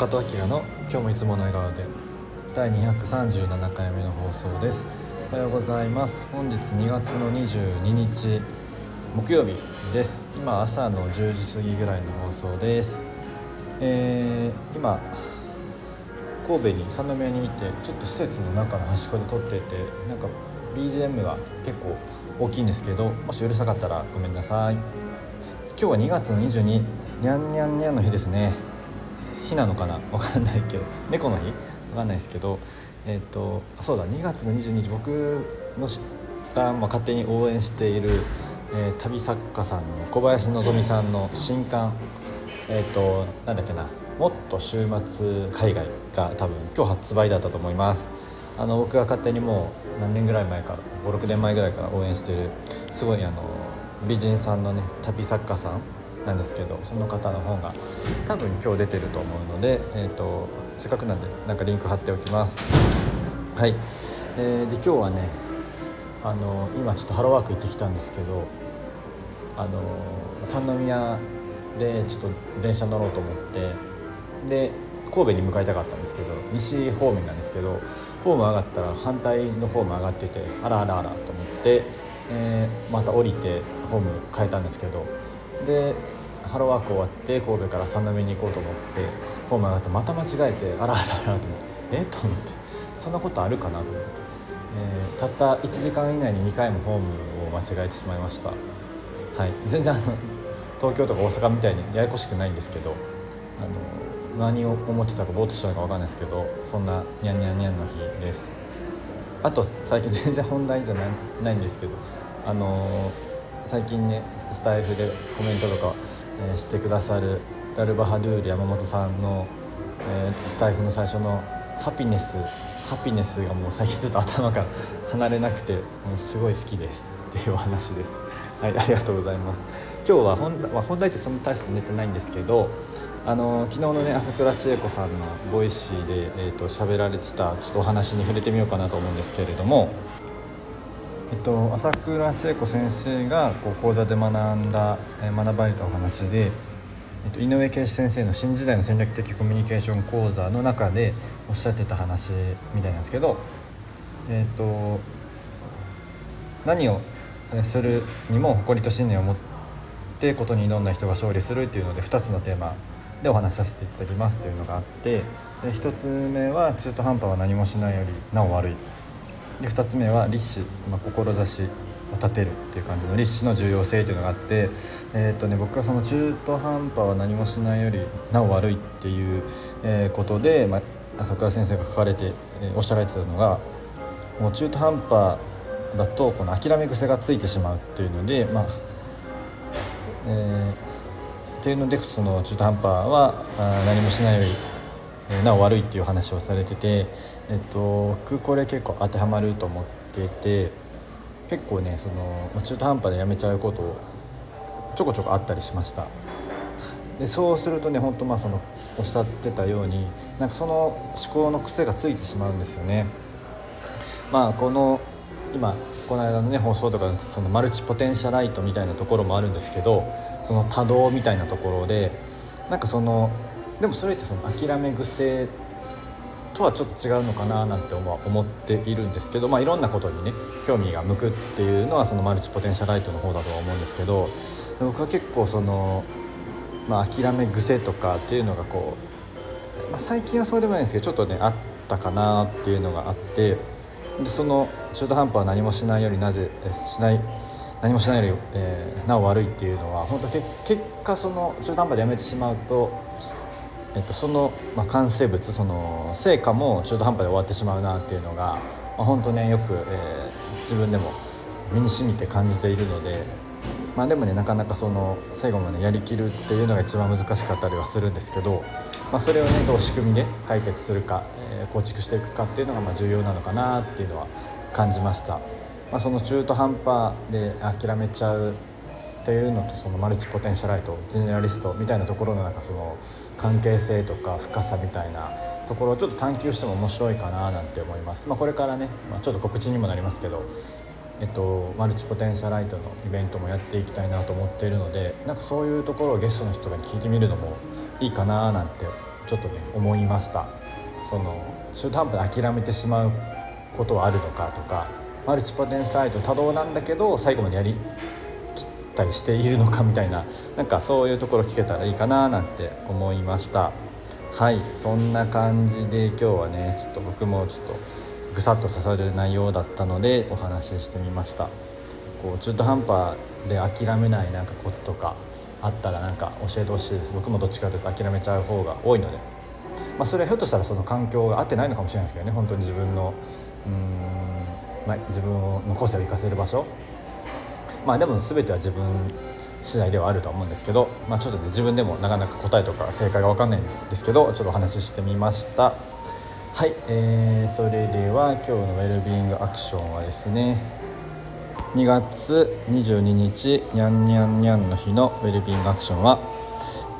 中戸明の今日もいつもの笑顔で第237回目の放送です。おはようございます。本日2月の22日木曜日です。今朝の10時過ぎぐらいの放送です。えー、今神戸に三宮にいてちょっと施設の中の端っこで撮っててなんか BGM が結構大きいんですけどもしうるさかったらごめんなさい。今日は2月の22にゃんにゃんにゃんの日ですね。日なのかな？わかんないけど。猫の日？わかんないですけど。えっ、ー、とそうだ。2月の22日僕のが、まあ、勝手に応援している、えー、旅作家さんの小林希さんの新刊。えっ、ー、となんだっけな。もっと週末海外が多分今日発売だったと思います。あの僕が勝手にもう何年ぐらい前か56年前ぐらいから応援してるすごいあの美人さんのね旅作家さん。なんですけどその方の本が多分今日出てると思うので、えーと、せっかくなんでなんかリンク貼っておきます。はい、えー、で今日はねあの今ちょっとハローワーク行ってきたんですけどあの三宮でちょっと電車乗ろうと思ってで神戸に向かいたかったんですけど西方面なんですけどホーム上がったら反対のホーム上がっててあらあらあらと思って、えー、また降りてホーム変えたんですけどでハローワーク終わって神戸から三宮に行こうと思ってホーム上がってまた間違えてあらあらあらと思ってえ？っと思ってそんなことあるかなと思って、えー、たった1時間以内に2回もホームを間違えてしまいました。はい。全然あの東京とか大阪みたいにややこしくないんですけどあの何を思ってたかぼーっとしたのか分かんないですけどそんなニャンニャンニャンの日です。あと最近全然本題じゃないないんですけどあのー最近ねスタイフでコメントとか、えー、してくださるダルバハドゥール山本さんの、えー、スタイフの最初のハピネスハピネスがもう最近ずっと頭から離れなくてもうすごい好きです。っていうお話です。はいありがとうございます。今日は本,、まあ、本題ってそんな大して寝てないんですけどあの昨日のね朝倉千恵子さんのボイシーで、えーと、喋られてたちょっとお話に触れてみようかなと思うんですけれどもえっと、朝倉千恵子先生がこう講座で学んだ、え学ばれたお話で、えっと、井上圭司先生の新時代の戦略的コミュニケーション講座の中でおっしゃってた話みたいなんですけど、えっと、何をするにも誇りと信念を持ってことに挑んだ人が勝利するっていうので2つのテーマでお話しさせていただきますというのがあってで1つ目は中途半端は何もしないよりなお悪い。で2つ目は立志、まあ、志を立てるっていう感じの立志の重要性というのがあって、えーとね、僕はその中途半端は何もしないよりなお悪いっていう、え、ことで、まあ、朝倉先生が書かれて、え、おっしゃられてたのがもう中途半端だとこの諦め癖がついてしまうっていうので、まあえー、っていうのでその中途半端は何もしないよりなお悪いっていう話をされてて、えっと、僕これ結構当てはまると思ってて結構ねその中途半端でやめちゃうことちょこちょこあったりしました。でそうするとね本当まあそのおっしゃってたようになんかその思考の癖がついてしまうんですよね。まあこの今この間のね放送とかそのマルチポテンシャライトみたいなところもあるんですけどその多動みたいなところでなんかそのでもそれってその諦め癖とはちょっと違うのかななんて思っているんですけど、まあ、いろんなことにね興味が向くっていうのはそのマルチポテンシャライトの方だとは思うんですけど僕は結構その、まあ、諦め癖とかっていうのがこう、まあ、最近はそうでもないんですけどちょっとねあったかなっていうのがあってでその中途半端は何もしないよりなぜしない何もしないより、えー、なお悪いっていうのは本当結果その中途半端でやめてしまうとえっと、その、まあ、完成物その成果も中途半端で終わってしまうなっていうのが、まあ、本当ねよく、えー、自分でも身にしみて感じているので、まあ、でもねなかなかその最後までやりきるっていうのが一番難しかったりはするんですけど、まあ、それをねどう仕組みで解決するか、えー、構築していくかっていうのがまあ重要なのかなっていうのは感じました。まあ、その中途半端で諦めちゃうっていうのとそのマルチポテンシャライトジェネラリストみたいなところのなんかその関係性とか深さみたいなところをちょっと探求しても面白いかななんて思います、まあ、これからね、まあ、ちょっと告知にもなりますけど、えっと、マルチポテンシャライトのイベントもやっていきたいなと思っているのでなんかそういうところをゲストの人が聞いてみるのもいいかななんてちょっとね思いました。その中途半端で諦めてしまうことはあるのかとかマルチポテンシャルト多動なんだけど最後までやりたりしているのかみたいななんかそういうところ聞けたらいいかななんて思いました。はいそんな感じで今日はねちょっと僕もちょっとぐさっと刺さる内容だったのでお話ししてみました。こう中途半端で諦めないなんかコツとかあったらなんか教えてほしいです。僕もどっちかというと諦めちゃう方が多いので、まあ、それはひょっとしたらその環境が合ってないのかもしれないですけどね本当に自分のうん、まあ、自分の個性を生かせる場所。まあでも全ては自分次第ではあると思うんですけど、まあ、ちょっとね自分でもなかなか答えとか正解が分かんないんですけどちょっとお話ししてみました。はい、えー、それでは今日のウェルビーイングアクションはですね2月22日にゃんにゃんにゃんの日のウェルビーイングアクションは、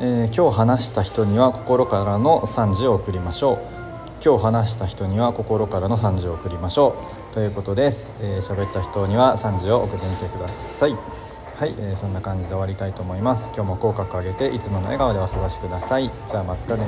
えー、今日話した人には心からの賛辞を送りましょう。今日話した人には心からの賛辞を送りましょう。ということです、えー、った人には3時を送ってみてください。はい、えー、そんな感じで終わりたいと思います。今日も口角上げていつもの笑顔でお過ごしください。じゃあまたね